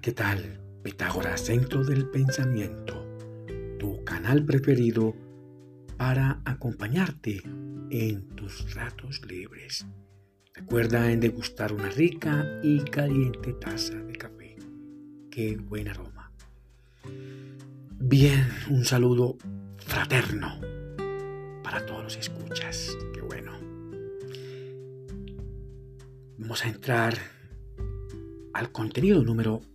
¿qué tal? Pitágoras, Centro del Pensamiento, tu canal preferido para acompañarte en tus ratos libres. Recuerda en degustar una rica y caliente taza de café. Qué buen aroma. Bien, un saludo fraterno para todos los escuchas. Qué bueno. Vamos a entrar al contenido número 2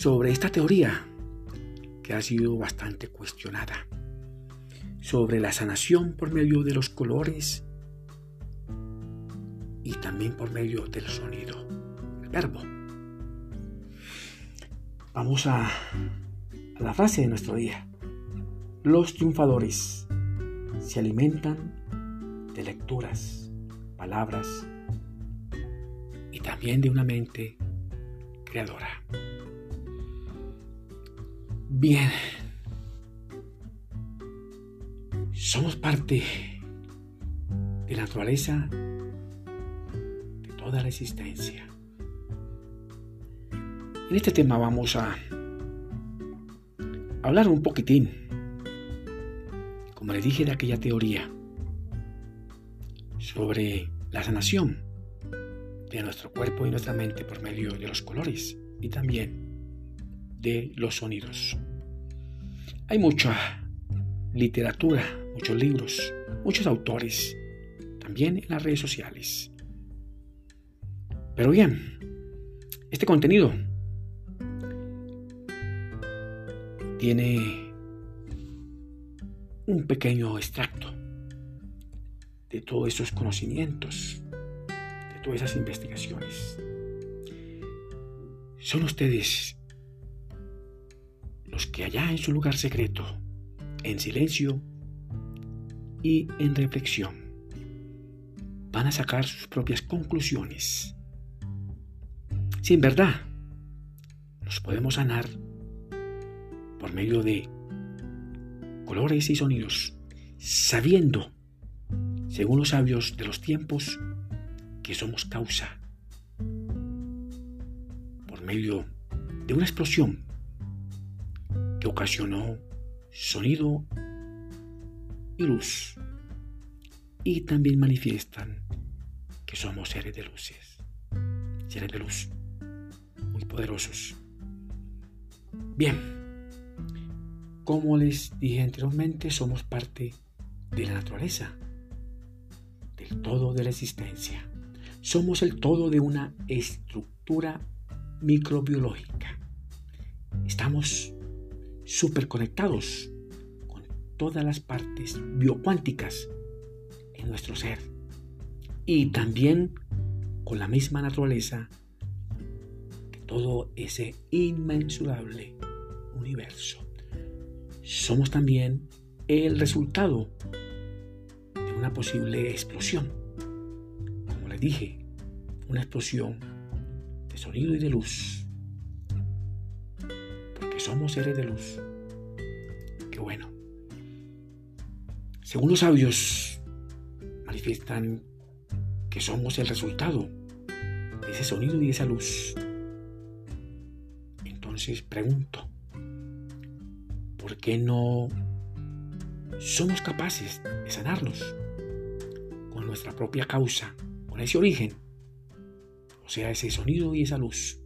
sobre esta teoría que ha sido bastante cuestionada sobre la sanación por medio de los colores y también por medio del sonido, el verbo. Vamos a, a la frase de nuestro día. Los triunfadores se alimentan de lecturas, palabras y también de una mente creadora. Bien, somos parte de la naturaleza de toda la existencia. En este tema vamos a hablar un poquitín, como les dije, de aquella teoría sobre la sanación de nuestro cuerpo y nuestra mente por medio de los colores y también de los sonidos. Hay mucha literatura, muchos libros, muchos autores, también en las redes sociales. Pero bien, este contenido tiene un pequeño extracto de todos esos conocimientos todas esas investigaciones. Son ustedes los que allá en su lugar secreto, en silencio y en reflexión, van a sacar sus propias conclusiones. Si en verdad nos podemos sanar por medio de colores y sonidos, sabiendo, según los sabios de los tiempos, que somos causa por medio de una explosión que ocasionó sonido y luz. Y también manifiestan que somos seres de luces, seres de luz, muy poderosos. Bien, como les dije anteriormente, somos parte de la naturaleza, del todo de la existencia. Somos el todo de una estructura microbiológica. Estamos súper conectados con todas las partes biocuánticas en nuestro ser y también con la misma naturaleza de todo ese inmensurable universo. Somos también el resultado de una posible explosión dije, una explosión de sonido y de luz. Somos seres de luz. Qué bueno. Según los sabios, manifiestan que somos el resultado de ese sonido y esa luz. Entonces pregunto, ¿por qué no somos capaces de sanarnos con nuestra propia causa ese origen, o sea, ese sonido y esa luz.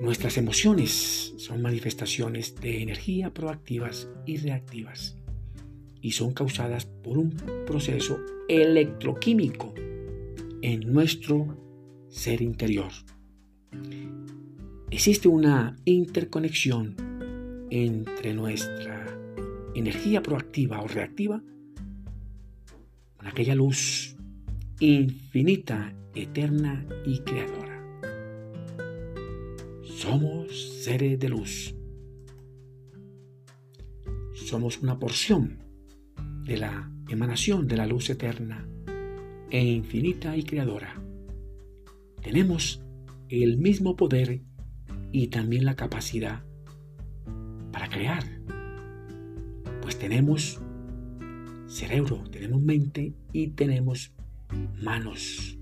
Nuestras emociones son manifestaciones de energía proactivas y reactivas y son causadas por un proceso electroquímico en nuestro ser interior. Existe una interconexión entre nuestra energía proactiva o reactiva aquella luz infinita, eterna y creadora. Somos seres de luz. Somos una porción de la emanación de la luz eterna e infinita y creadora. Tenemos el mismo poder y también la capacidad para crear, pues tenemos cerebro, tenemos mente y tenemos manos.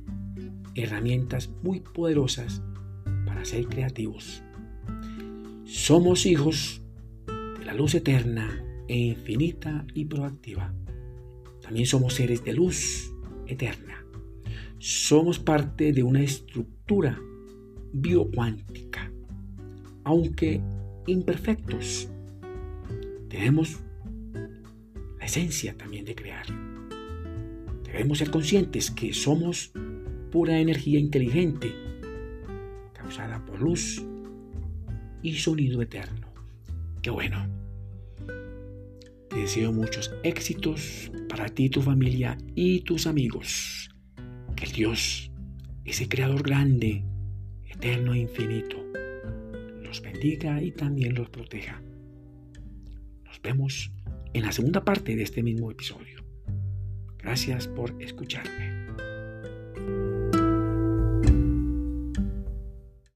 herramientas muy poderosas para ser creativos. Somos hijos de la luz eterna e infinita y proactiva. También somos seres de luz eterna. Somos parte de una estructura biocuántica. Aunque imperfectos, tenemos la esencia también de crear. Debemos ser conscientes que somos pura energía inteligente, luz y sonido eterno. Qué bueno. Te deseo muchos éxitos para ti, tu familia y tus amigos. Que el Dios, ese creador grande, eterno e infinito, los bendiga y también los proteja. Nos vemos en la segunda parte de este mismo episodio. Gracias por escucharme.